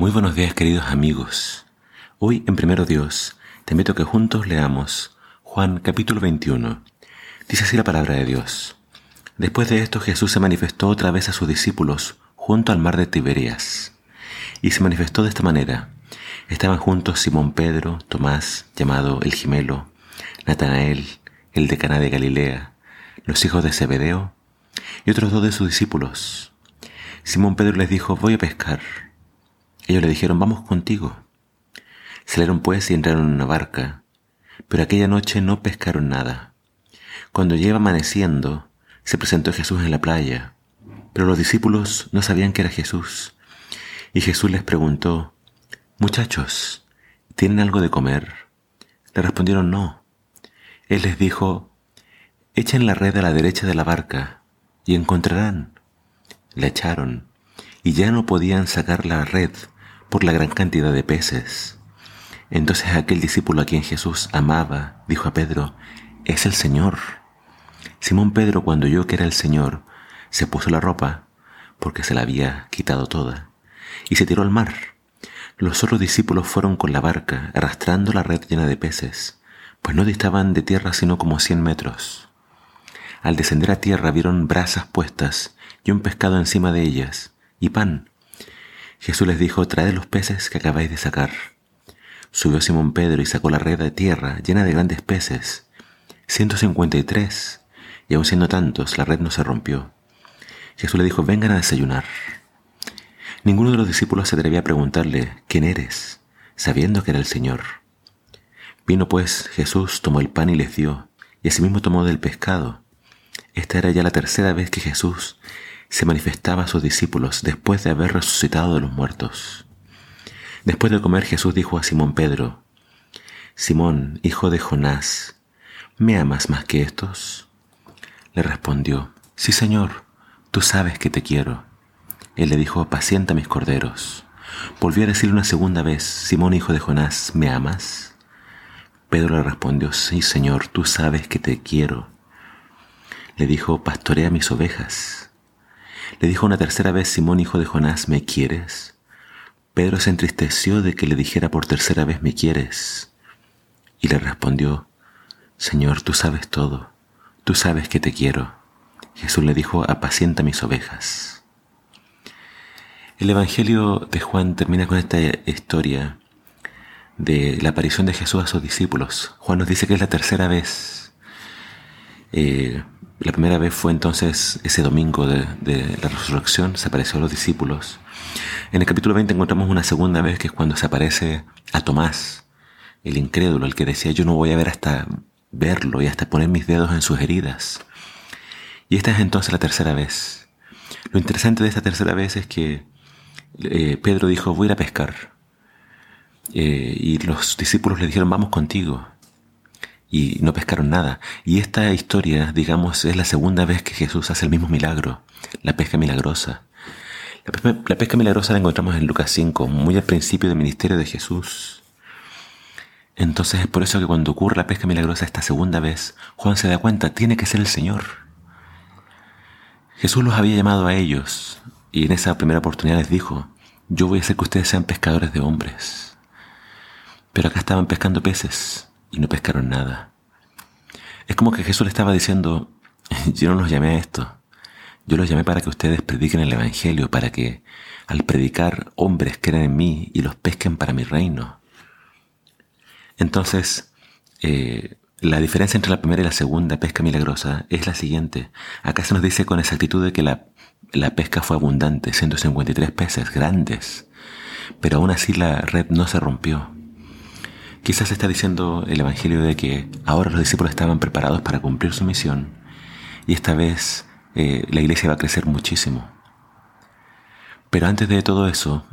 Muy buenos días queridos amigos. Hoy en Primero Dios te invito a que juntos leamos Juan capítulo 21. Dice así la palabra de Dios. Después de esto Jesús se manifestó otra vez a sus discípulos junto al mar de Tiberias. Y se manifestó de esta manera. Estaban juntos Simón Pedro, Tomás, llamado el Gemelo, Natanael, el de Caná de Galilea, los hijos de Zebedeo, y otros dos de sus discípulos. Simón Pedro les dijo, voy a pescar. Ellos le dijeron, vamos contigo. Salieron pues y entraron en una barca, pero aquella noche no pescaron nada. Cuando lleva amaneciendo, se presentó Jesús en la playa, pero los discípulos no sabían que era Jesús. Y Jesús les preguntó, Muchachos, ¿tienen algo de comer? Le respondieron no. Él les dijo, Echen la red a la derecha de la barca y encontrarán. La echaron y ya no podían sacar la red por la gran cantidad de peces. Entonces aquel discípulo a quien Jesús amaba dijo a Pedro, es el Señor. Simón Pedro cuando oyó que era el Señor, se puso la ropa, porque se la había quitado toda, y se tiró al mar. Los otros discípulos fueron con la barca, arrastrando la red llena de peces, pues no distaban de tierra sino como cien metros. Al descender a tierra vieron brasas puestas y un pescado encima de ellas, y pan, Jesús les dijo, traed los peces que acabáis de sacar. Subió Simón Pedro y sacó la red de tierra llena de grandes peces, ciento cincuenta y tres, y aun siendo tantos, la red no se rompió. Jesús le dijo, vengan a desayunar. Ninguno de los discípulos se atrevía a preguntarle, ¿quién eres? sabiendo que era el Señor. Vino pues Jesús, tomó el pan y les dio, y asimismo tomó del pescado. Esta era ya la tercera vez que Jesús se manifestaba a sus discípulos después de haber resucitado de los muertos. Después de comer Jesús dijo a Simón Pedro, Simón, hijo de Jonás, ¿me amas más que estos? Le respondió, Sí, Señor, tú sabes que te quiero. Él le dijo, Pacienta mis corderos. Volvió a decirle una segunda vez, Simón, hijo de Jonás, ¿me amas? Pedro le respondió, Sí, Señor, tú sabes que te quiero. Le dijo, Pastorea mis ovejas. Le dijo una tercera vez, Simón, hijo de Jonás, ¿me quieres? Pedro se entristeció de que le dijera por tercera vez, ¿me quieres? Y le respondió, Señor, tú sabes todo, tú sabes que te quiero. Jesús le dijo, apacienta mis ovejas. El Evangelio de Juan termina con esta historia de la aparición de Jesús a sus discípulos. Juan nos dice que es la tercera vez. Eh, la primera vez fue entonces ese domingo de, la resurrección, se apareció a los discípulos. En el capítulo 20 encontramos una segunda vez que es cuando se aparece a Tomás, el incrédulo, el que decía yo no voy a ver hasta verlo y hasta poner mis dedos en sus heridas. Y esta es entonces la tercera vez. Lo interesante de esta tercera vez es que eh, Pedro dijo voy a ir a pescar. Eh, y los discípulos le dijeron vamos contigo y no pescaron nada. Y esta historia, digamos, es la segunda vez que Jesús hace el mismo milagro, la pesca milagrosa. La pesca, milagrosa la encontramos en Lucas 5, muy al principio del ministerio de Jesús. Entonces es por eso que cuando ocurre la pesca milagrosa esta segunda vez, Juan se da cuenta, tiene que ser el Señor. Jesús los había llamado a ellos y en esa primera oportunidad les dijo, yo voy a hacer que ustedes sean pescadores de hombres. Pero acá estaban pescando peces y no pescaron nada. Es como que Jesús le estaba diciendo, yo no los llamé a esto, yo los llamé para que ustedes prediquen el Evangelio, para que al predicar hombres crean en mí y los pesquen para mi reino. Entonces, eh, la diferencia entre la primera y la segunda pesca milagrosa es la siguiente. Acá se nos dice con exactitud de que la, la pesca fue abundante, 153 peces grandes, pero aún así la red no se rompió. Quizás está diciendo el Evangelio de que ahora los discípulos estaban preparados para cumplir su misión y esta vez eh, la iglesia va a crecer muchísimo. Pero antes de todo eso,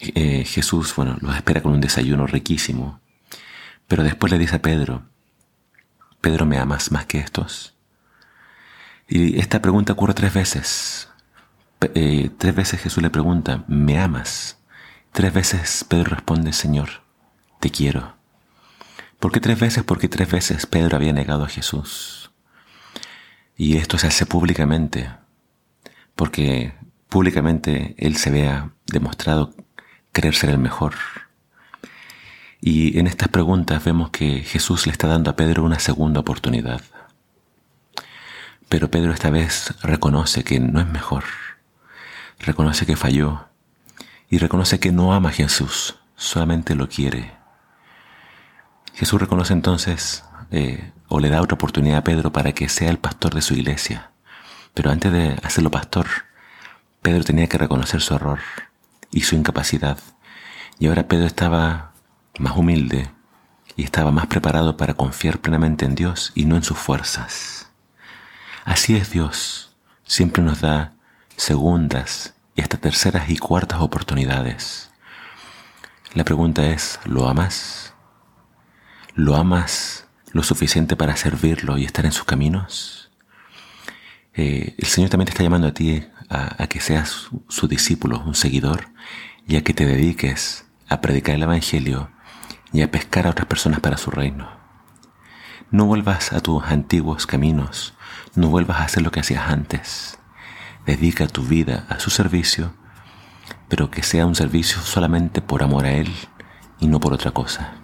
eh, Jesús, bueno, los espera con un desayuno riquísimo. Pero después le dice a Pedro, Pedro, ¿me amas más que estos? Y esta pregunta ocurre tres veces. Eh, tres veces Jesús le pregunta, ¿me amas? Tres veces Pedro responde, Señor, te quiero. ¿Por qué tres veces? Porque tres veces Pedro había negado a Jesús. Y esto se hace públicamente, porque públicamente él se vea demostrado querer ser el mejor. Y en estas preguntas vemos que Jesús le está dando a Pedro una segunda oportunidad. Pero Pedro esta vez reconoce que no es mejor, reconoce que falló y reconoce que no ama a Jesús, solamente lo quiere. Jesús reconoce entonces eh, o le da otra oportunidad a Pedro para que sea el pastor de su iglesia. Pero antes de hacerlo pastor, Pedro tenía que reconocer su error y su incapacidad. Y ahora Pedro estaba más humilde y estaba más preparado para confiar plenamente en Dios y no en sus fuerzas. Así es Dios, siempre nos da segundas y hasta terceras y cuartas oportunidades. La pregunta es, ¿lo amas? ¿Lo amas lo suficiente para servirlo y estar en sus caminos? Eh, el Señor también te está llamando a ti a, que seas su discípulo, un seguidor, y a que te dediques a predicar el Evangelio y a pescar a otras personas para su reino. No vuelvas a tus antiguos caminos, no vuelvas a hacer lo que hacías antes. Dedica tu vida a su servicio, pero que sea un servicio solamente por amor a Él y no por otra cosa.